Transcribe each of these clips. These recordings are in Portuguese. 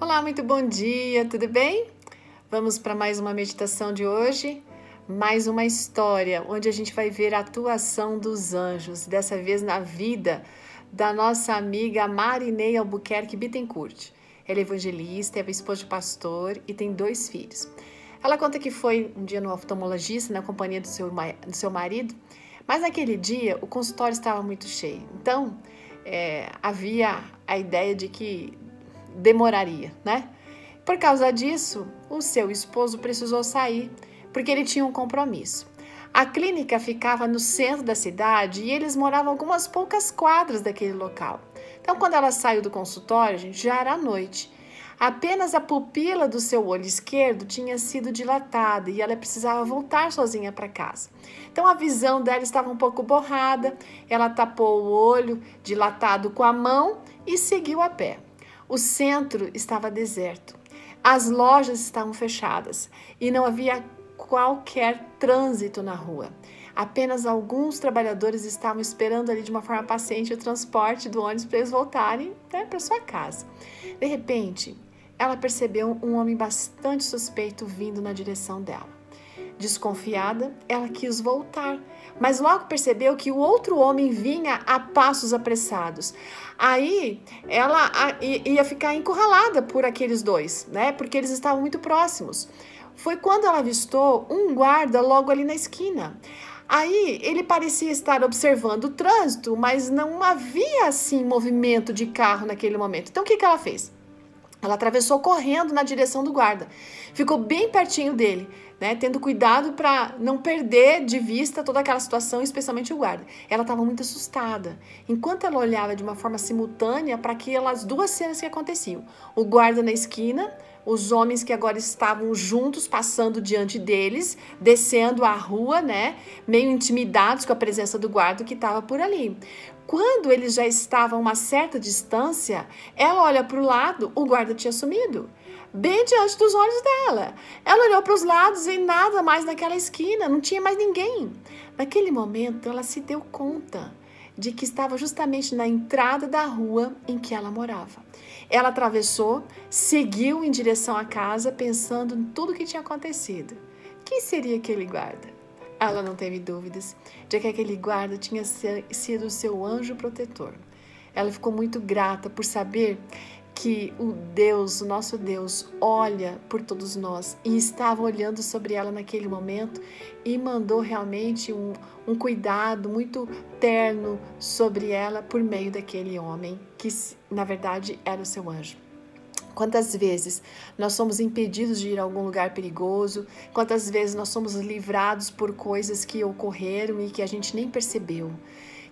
Olá, muito bom dia, tudo bem? Vamos para mais uma meditação de hoje, mais uma história onde a gente vai ver a atuação dos anjos, dessa vez na vida da nossa amiga Marinei Albuquerque Bittencourt. Ela é evangelista, é esposa de pastor e tem dois filhos. Ela conta que foi um dia no oftalmologista na companhia do seu, do seu marido, mas naquele dia o consultório estava muito cheio. Então, é, havia a ideia de que demoraria, né? Por causa disso, o seu esposo precisou sair porque ele tinha um compromisso. A clínica ficava no centro da cidade e eles moravam algumas poucas quadras daquele local. Então, quando ela saiu do consultório, gente, já era noite. Apenas a pupila do seu olho esquerdo tinha sido dilatada e ela precisava voltar sozinha para casa. Então a visão dela estava um pouco borrada, ela tapou o olho dilatado com a mão e seguiu a pé. O centro estava deserto. As lojas estavam fechadas e não havia qualquer trânsito na rua. Apenas alguns trabalhadores estavam esperando ali de uma forma paciente o transporte do ônibus para eles voltarem né, para sua casa. De repente, ela percebeu um homem bastante suspeito vindo na direção dela. Desconfiada, ela quis voltar, mas logo percebeu que o outro homem vinha a passos apressados. Aí ela ia ficar encurralada por aqueles dois, né? Porque eles estavam muito próximos. Foi quando ela avistou um guarda logo ali na esquina. Aí ele parecia estar observando o trânsito, mas não havia assim movimento de carro naquele momento. Então o que, que ela fez? Ela atravessou correndo na direção do guarda. Ficou bem pertinho dele, né, tendo cuidado para não perder de vista toda aquela situação, especialmente o guarda. Ela estava muito assustada. Enquanto ela olhava de uma forma simultânea para aquelas duas cenas que aconteciam: o guarda na esquina, os homens que agora estavam juntos passando diante deles, descendo a rua, né, meio intimidados com a presença do guarda que estava por ali. Quando eles já estavam a uma certa distância, ela olha para o lado, o guarda tinha sumido, bem diante dos olhos dela. Ela olhou para os lados e nada mais naquela esquina, não tinha mais ninguém. Naquele momento, ela se deu conta de que estava justamente na entrada da rua em que ela morava. Ela atravessou, seguiu em direção à casa, pensando em tudo o que tinha acontecido. Quem seria aquele guarda? Ela não teve dúvidas de que aquele guarda tinha sido seu anjo protetor. Ela ficou muito grata por saber que o Deus, o nosso Deus, olha por todos nós e estava olhando sobre ela naquele momento e mandou realmente um, um cuidado muito terno sobre ela por meio daquele homem que, na verdade, era o seu anjo. Quantas vezes nós somos impedidos de ir a algum lugar perigoso? Quantas vezes nós somos livrados por coisas que ocorreram e que a gente nem percebeu?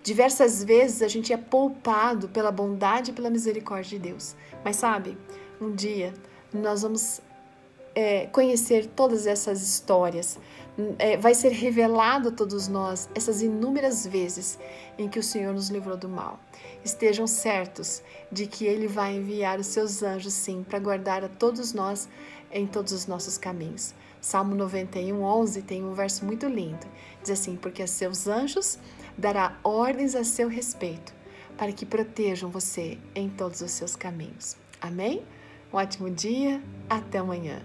Diversas vezes a gente é poupado pela bondade e pela misericórdia de Deus. Mas sabe, um dia nós vamos é, conhecer todas essas histórias, é, vai ser revelado a todos nós essas inúmeras vezes em que o Senhor nos livrou do mal. Estejam certos de que Ele vai enviar os seus anjos, sim, para guardar a todos nós em todos os nossos caminhos. Salmo 91, 11 tem um verso muito lindo. Diz assim: Porque a seus anjos dará ordens a seu respeito, para que protejam você em todos os seus caminhos. Amém? Um ótimo dia, até amanhã.